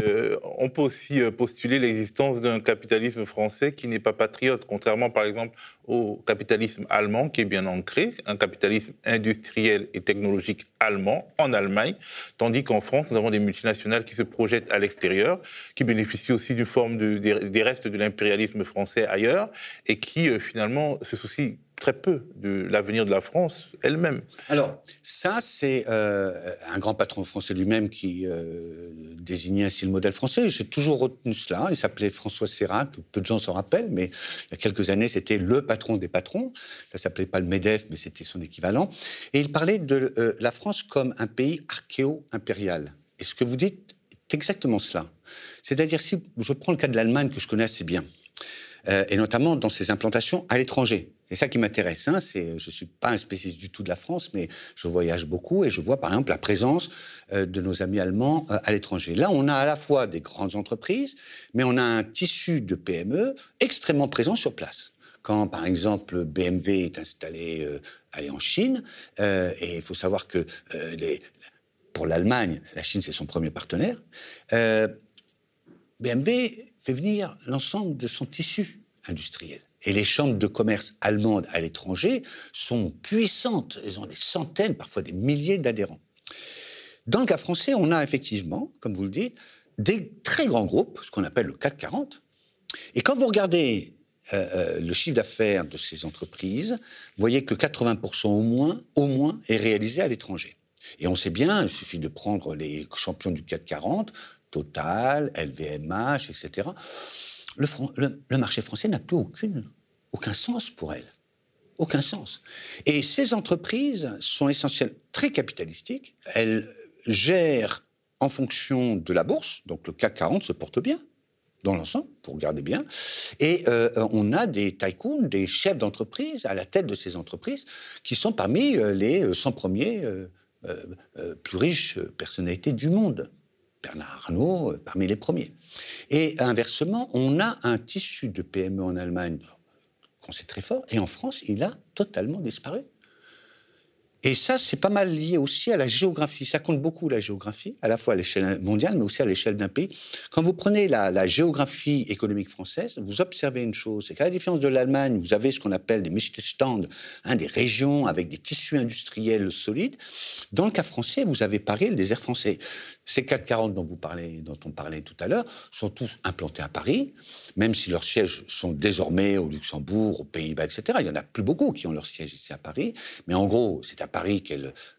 on peut aussi postuler l'existence d'un capitalisme français qui n'est pas patriote, contrairement par exemple au capitalisme allemand qui est bien ancré, un capitalisme industriel et technologique allemand en Allemagne, tandis qu'en France, nous avons des multinationales qui se projettent à l'extérieur, qui bénéficient aussi d'une forme de, des, restes de l'impérialisme français ailleurs et qui finalement se soucient très peu de l'avenir de la France elle-même. Alors, ça, c'est euh, un grand patron français lui-même qui euh, désignait ainsi le modèle français. J'ai toujours retenu cela. Il s'appelait François Serra, peu de gens s'en rappellent, mais il y a quelques années, c'était le patron des patrons. Ça s'appelait pas le MEDEF, mais c'était son équivalent. Et il parlait de euh, la France comme un pays archéo-impérial. Et ce que vous dites, c'est exactement cela? C'est-à-dire, si je prends le cas de l'Allemagne, que je connais assez bien, et notamment dans ses implantations à l'étranger. C'est ça qui m'intéresse. Hein. je ne suis pas un spécialiste du tout de la France, mais je voyage beaucoup et je vois par exemple la présence euh, de nos amis allemands euh, à l'étranger. Là, on a à la fois des grandes entreprises, mais on a un tissu de PME extrêmement présent sur place. Quand, par exemple, BMW est installé euh, en Chine, et il faut savoir que pour l'Allemagne, la Chine, c'est son premier partenaire, BMW fait venir l'ensemble de son tissu industriel. Et les chambres de commerce allemandes à l'étranger sont puissantes. Elles ont des centaines, parfois des milliers d'adhérents. Dans le cas français, on a effectivement, comme vous le dites, des très grands groupes, ce qu'on appelle le CAC 40. Et quand vous regardez euh, euh, le chiffre d'affaires de ces entreprises, vous voyez que 80% au moins, au moins est réalisé à l'étranger. Et on sait bien, il suffit de prendre les champions du CAC 40, Total, LVMH, etc le, marché français n'a plus aucune, aucun sens pour elle. Aucun sens. Et ces entreprises sont essentiellement très capitalistiques. Elles gèrent en fonction de la bourse, donc le CAC 40 se porte bien dans l'ensemble, pour regarder bien. Et euh, on a des tycoons, des chefs d'entreprise à la tête de ces entreprises, qui sont parmi euh, les 100 premiers euh, plus riches personnalités du monde. Bernard Arnault, parmi les premiers. Et inversement, on a un tissu de PME en Allemagne qu'on sait très fort, et en France, il a totalement disparu. Et ça, c'est pas mal lié aussi à la géographie. Ça compte beaucoup la géographie, à la fois à l'échelle mondiale, mais aussi à l'échelle d'un pays. Quand vous prenez la, géographie économique française, vous observez une chose, c'est qu'à la différence de l'Allemagne, vous avez ce qu'on appelle des Mittelstand, hein, des régions avec des tissus industriels solides. Dans le cas français, vous avez Paris, le désert français. Ces 440 dont vous parlez, dont on parlait tout à l'heure, sont tous implantés à Paris, même si leurs sièges sont désormais au Luxembourg, aux Pays-Bas, etc. Il y en a plus beaucoup qui ont leur siège ici à Paris, mais en gros, c'est à Paris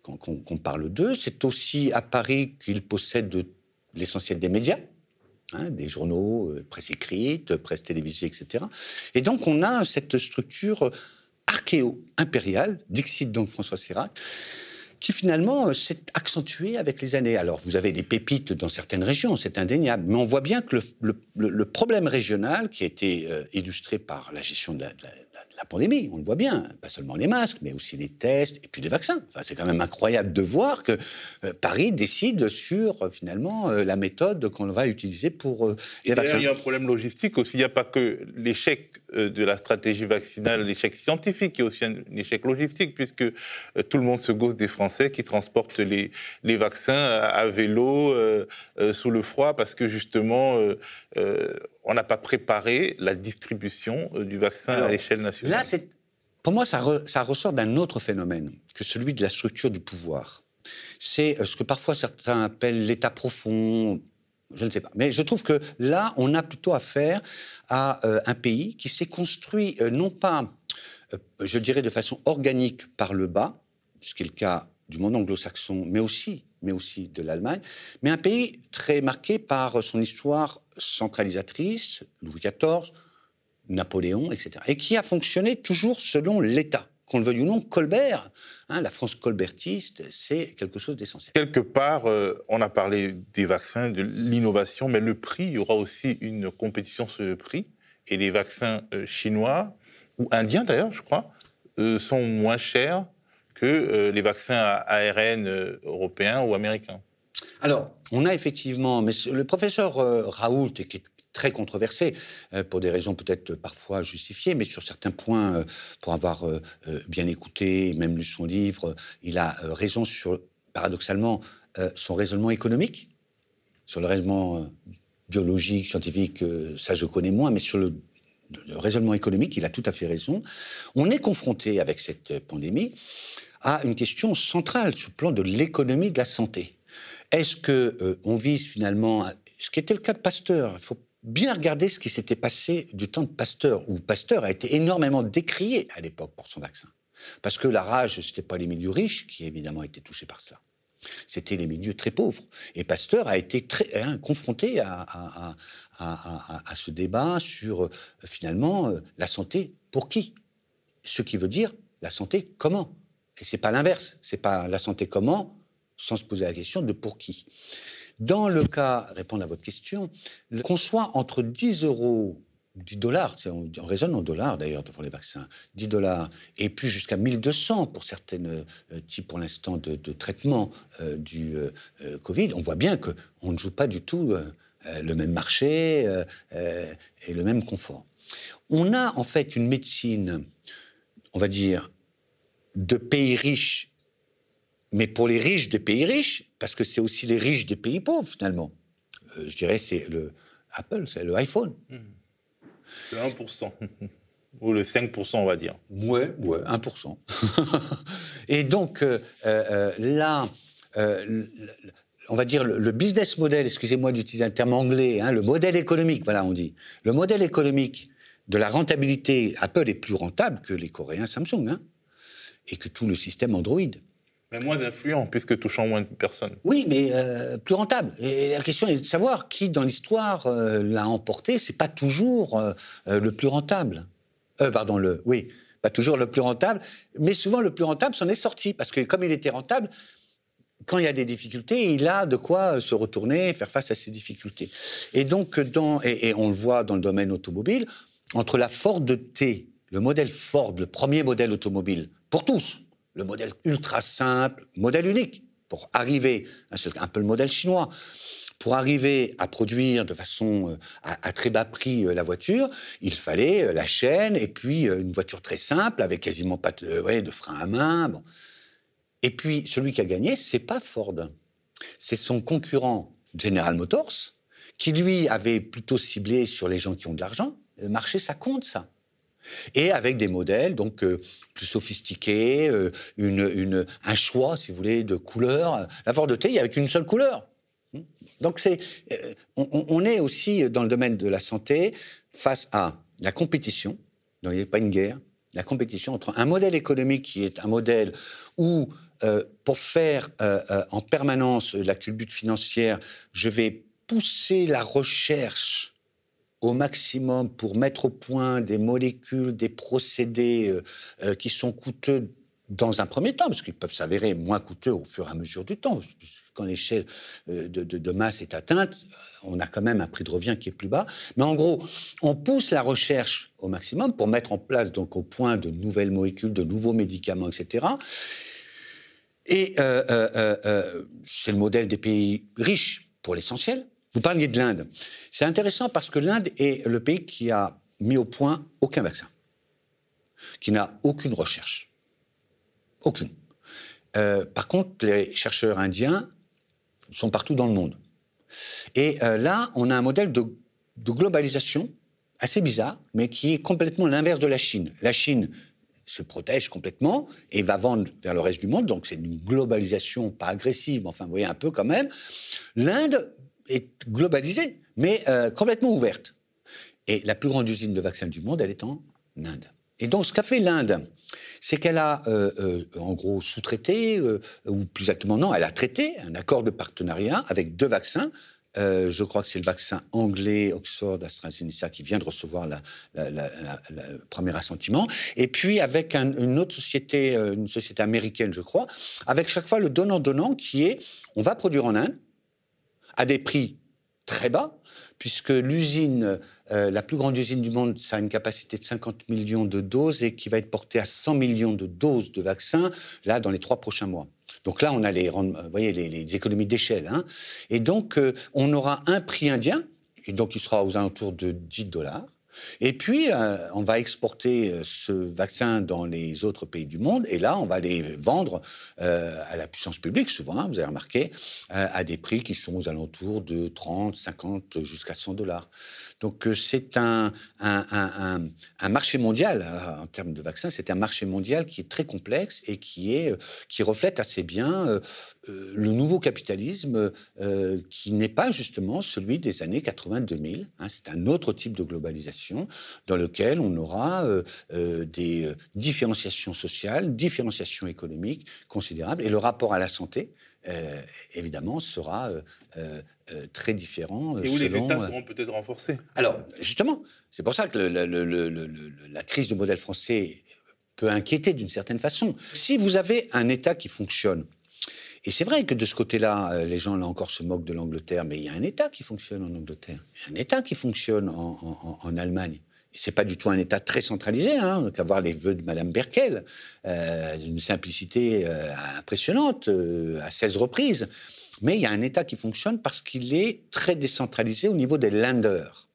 qu'on parle d'eux. C'est aussi à Paris qu'ils possèdent l'essentiel des médias. Hein, des journaux, euh, presse écrite, presse télévisée, etc. Et donc on a cette structure archéo-impériale, dixit donc François Sirac, qui finalement euh, s'est accentué avec les années. Alors, vous avez des pépites dans certaines régions, c'est indéniable, mais on voit bien que le, problème régional, qui a été euh, illustré par la gestion de la, pandémie, on le voit bien, pas seulement les masques, mais aussi les tests et puis les vaccins. Enfin, c'est quand même incroyable de voir que euh, Paris décide sur finalement la méthode qu'on va utiliser pour les vaccins. Il y a un problème logistique aussi. Il n'y a pas que l'échec de la stratégie vaccinale, l'échec scientifique, a aussi un, échec logistique, puisque tout le monde se gosse des Français qui transportent les, les vaccins à, vélo euh, euh, sous le froid parce que justement, euh, on n'a pas préparé la distribution du vaccin à l'échelle nationale. Là, pour moi, ça, ça ressort d'un autre phénomène que celui de la structure du pouvoir. C'est ce que parfois certains appellent l'état profond, je ne sais pas. Mais je trouve que là, on a plutôt affaire à un pays qui s'est construit non pas, je dirais, de façon organique par le bas, ce qui est le cas du monde anglo-saxon, mais aussi, mais aussi de l'Allemagne, mais un pays très marqué par son histoire centralisatrice, Louis XIV, Napoléon, etc., et qui a fonctionné toujours selon l'État. Qu'on le veuille ou non, Colbert, hein, la France colbertiste, c'est quelque chose d'essentiel. Quelque part, euh, on a parlé des vaccins, de l'innovation, mais le prix, il y aura aussi une compétition sur le prix. Et les vaccins euh, chinois, ou indiens d'ailleurs, je crois, euh, sont moins chers que les vaccins à ARN européens ou américains. Alors, on a effectivement, mais le professeur Raoult, qui est très controversé, pour des raisons peut-être parfois justifiées, mais sur certains points, pour avoir bien écouté, même lu son livre, il a raison sur, paradoxalement, son raisonnement économique, sur le raisonnement biologique, scientifique, ça je connais moins, mais sur le raisonnement économique, il a tout à fait raison. On est confronté avec cette pandémie à une question centrale sur le plan de l'économie de la santé. Est-ce que euh, on vise finalement, ce qui était le cas de Pasteur, bien regarder ce qui s'était passé du temps de Pasteur, où Pasteur a été énormément décrié à l'époque pour son vaccin. Parce que la rage, ce n'était pas les milieux riches qui évidemment étaient touchés par cela. C'était les milieux très pauvres. Et Pasteur a été hein, confronté à, à, ce débat sur euh, finalement euh, la santé pour qui? Ce qui veut dire la santé comment? Et c'est pas l'inverse. C'est pas la santé comment sans se poser la question de pour qui. Dans le cas, répondre à votre question, qu'on soit entre 10 euros 10 dollars, on, raisonne en dollars d'ailleurs pour les vaccins, 10 dollars, et puis jusqu'à 1200 pour certains euh, types pour l'instant de, traitement euh, du euh, Covid, on voit bien qu'on ne joue pas du tout le même marché et le même confort. On a en fait une médecine, on va dire, de pays riches mais pour les riches des pays riches, parce que c'est aussi les riches des pays pauvres finalement. Euh, je dirais c'est le Apple, c'est le iPhone. Le 1%. Ou le 5%, on va dire. Ouais, ouais, 1%. Et donc, euh, euh, là, on va dire le, business model, excusez-moi d'utiliser un terme anglais, hein, le modèle économique, voilà, on dit. Le modèle économique de la rentabilité, Apple est plus rentable que les Coréens Samsung, hein, et que tout le système Android. Mais moins influent, puisque touchant moins de personnes. Oui, mais euh, plus rentable. Et la question est de savoir qui, dans l'histoire, euh, l'a emporté. C'est pas toujours euh, le plus rentable. pardon, le. Oui, pas toujours le plus rentable, mais souvent le plus rentable s'en est sorti. Parce que comme il était rentable, quand il y a des difficultés, il a de quoi se retourner, faire face à ces difficultés. Et donc, dans, et, on le voit dans le domaine automobile, entre la Ford T, le modèle Ford, le premier modèle automobile, pour tous, le modèle ultra simple, modèle unique, pour arriver, un peu le modèle chinois, pour arriver à produire de façon euh, à, très bas prix euh, la voiture, il fallait euh, la chaîne et puis une voiture très simple avec quasiment pas de, de frein à main. Bon. Et puis celui qui a gagné, c'est pas Ford, c'est son concurrent General Motors, qui lui avait plutôt ciblé sur les gens qui ont de l'argent. Le marché, ça compte ça et avec des modèles donc euh, plus sophistiqués, euh, un choix, si vous voulez, de couleurs. La Ford T, il n'y avait qu'une seule couleur. Donc c'est, euh, on, est aussi dans le domaine de la santé face à la compétition. Donc il n'y a pas une guerre. La compétition entre un modèle économique qui est un modèle où pour faire en permanence la culbute financière, je vais pousser la recherche au maximum pour mettre au point des molécules, des procédés euh, euh, qui sont coûteux dans un premier temps, parce qu'ils peuvent s'avérer moins coûteux au fur et à mesure du temps. Quand l'échelle euh, de, masse est atteinte, on a quand même un prix de revient qui est plus bas. Mais en gros, on pousse la recherche au maximum pour mettre en place donc au point de nouvelles molécules, de nouveaux médicaments, etc. Et c'est le modèle des pays riches pour l'essentiel. Vous parliez de l'Inde. C'est intéressant parce que l'Inde est le pays qui a mis au point aucun vaccin, qui n'a aucune recherche. Aucune. Euh, par contre, les chercheurs indiens sont partout dans le monde. Et euh, là, on a un modèle de, globalisation assez bizarre, mais qui est complètement l'inverse de la Chine. La Chine se protège complètement et va vendre vers le reste du monde, donc c'est une globalisation pas agressive, mais enfin, vous voyez un peu quand même. L'Inde est globalisée, mais euh, complètement ouverte. Et la plus grande usine de vaccins du monde, elle est en Inde. Et donc, ce qu'a fait l'Inde, c'est qu'elle a, euh, euh, en gros, sous-traité, ou plus exactement, non, elle a traité un accord de partenariat avec deux vaccins. je crois que c'est le vaccin anglais Oxford AstraZeneca qui vient de recevoir le premier assentiment. Et puis avec une autre société, une société américaine, je crois, avec chaque fois le donnant-donnant qui est on va produire en Inde, à des prix très bas, puisque l'usine, euh, la plus grande usine du monde, ça a une capacité de 50 millions de doses et qui va être portée à 100 millions de doses de vaccins, là, dans les trois prochains mois. Donc là, on a les, vous voyez, les, économies d'échelle. Hein. Et donc, euh, on aura un prix indien, et donc il sera aux alentours de 10 dollars, Et puis, euh, on va exporter euh, ce vaccin dans les autres pays du monde, et là, on va les vendre euh, à la puissance publique, souvent, hein, vous avez remarqué, à des prix qui sont aux alentours de 30, 50, jusqu'à 100 dollars. Donc c'est un, un, marché mondial, en termes de vaccins, c'est un marché mondial qui est très complexe et qui, est, qui reflète assez bien le nouveau capitalisme qui n'est pas justement celui des années 80-2000. Hein. c'est un autre type de globalisation dans lequel on aura euh, euh, des euh, différenciations sociales, différenciations économiques considérables, et le rapport à la santé, évidemment, sera très différent. Et où les États seront peut-être renforcés. Alors, justement, c'est pour ça que la crise du modèle français peut inquiéter d'une certaine façon. Si vous avez un État qui fonctionne, et c'est vrai que de ce côté-là, les gens là encore se moquent de l'Angleterre, mais il y a un État qui fonctionne en Angleterre, il y a un État qui fonctionne en, en Allemagne c'est pas du tout un État très centralisé, hein, qu'à voir les vœux de Madame Berkel, euh, d'une simplicité euh, impressionnante, euh, à 16 reprises. Mais il y a un État qui fonctionne parce qu'il est très décentralisé au niveau des lenders.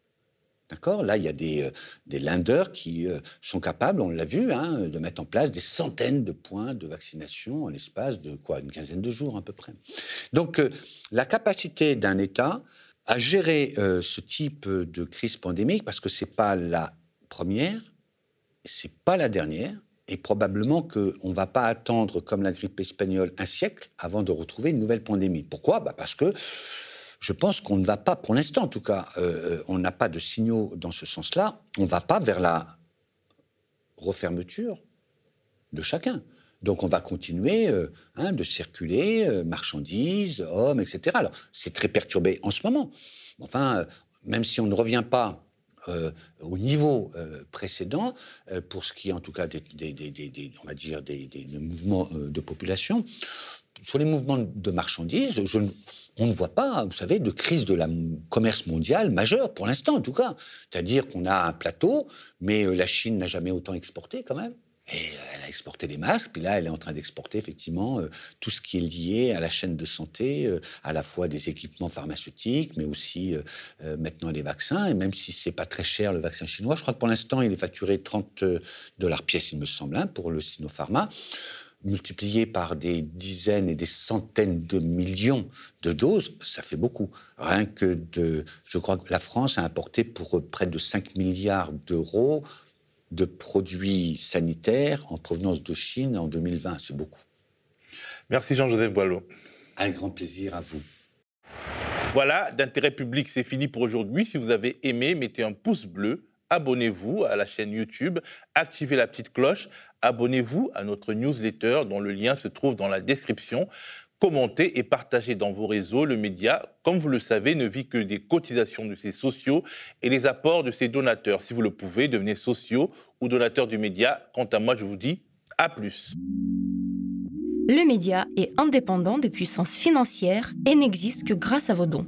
D'accord? Là, il y a des, des lenders qui sont capables, on l'a vu, hein, de mettre en place des centaines de points de vaccination en l'espace de quoi? Une quinzaine de jours à peu près. Donc, la capacité d'un État à gérer euh, ce type de crise pandémique parce que c'est pas la première, c'est pas la dernière, et probablement qu'on ne va pas attendre, comme la grippe espagnole, un siècle avant de retrouver une nouvelle pandémie. Pourquoi? Bah Parce que je pense qu'on ne va pas, pour l'instant en tout cas, euh, euh, on n'a pas de signaux dans ce sens-là, on ne va pas vers la refermeture de chacun. Donc on va continuer euh, hein, de circuler, marchandises, hommes, etc. Alors c'est très perturbé en ce moment. Enfin, même si on ne revient pas au niveau précédent, pour ce qui est en tout cas on va dire des, mouvements de population, sur les mouvements de marchandises, on ne voit pas, vous savez, de crise de la commerce mondiale majeure, pour l'instant en tout cas. C'est-à-dire qu'on a un plateau, mais la Chine n'a jamais autant exporté quand même. Et euh, elle a exporté des masques, puis là, elle est en train d'exporter effectivement euh, tout ce qui est lié à la chaîne de santé, euh, à la fois des équipements pharmaceutiques, mais aussi maintenant les vaccins. Et même si c'est pas très cher le vaccin chinois, je crois que pour l'instant, il est facturé 30 dollars pièce, il me semble, hein, pour le Sinopharma multiplié par des dizaines et des centaines de millions de doses, ça fait beaucoup. Rien que de, je crois que la France a importé pour près de 5 milliards d'euros de produits sanitaires en provenance de Chine en 2020. C'est beaucoup. Merci Jean-Joseph Boileau. Un grand plaisir à vous. Voilà, d'intérêt public, c'est fini pour aujourd'hui. Si vous avez aimé, mettez un pouce bleu. Abonnez-vous à la chaîne YouTube, activez la petite cloche, abonnez-vous à notre newsletter dont le lien se trouve dans la description commentez et partagez dans vos réseaux. Le média, comme vous le savez, ne vit que des cotisations de ses sociaux et les apports de ses donateurs. Si vous le pouvez, devenez sociaux ou donateurs du média. Quant à moi, je vous dis à plus. Le média est indépendant des puissances financières et n'existe que grâce à vos dons.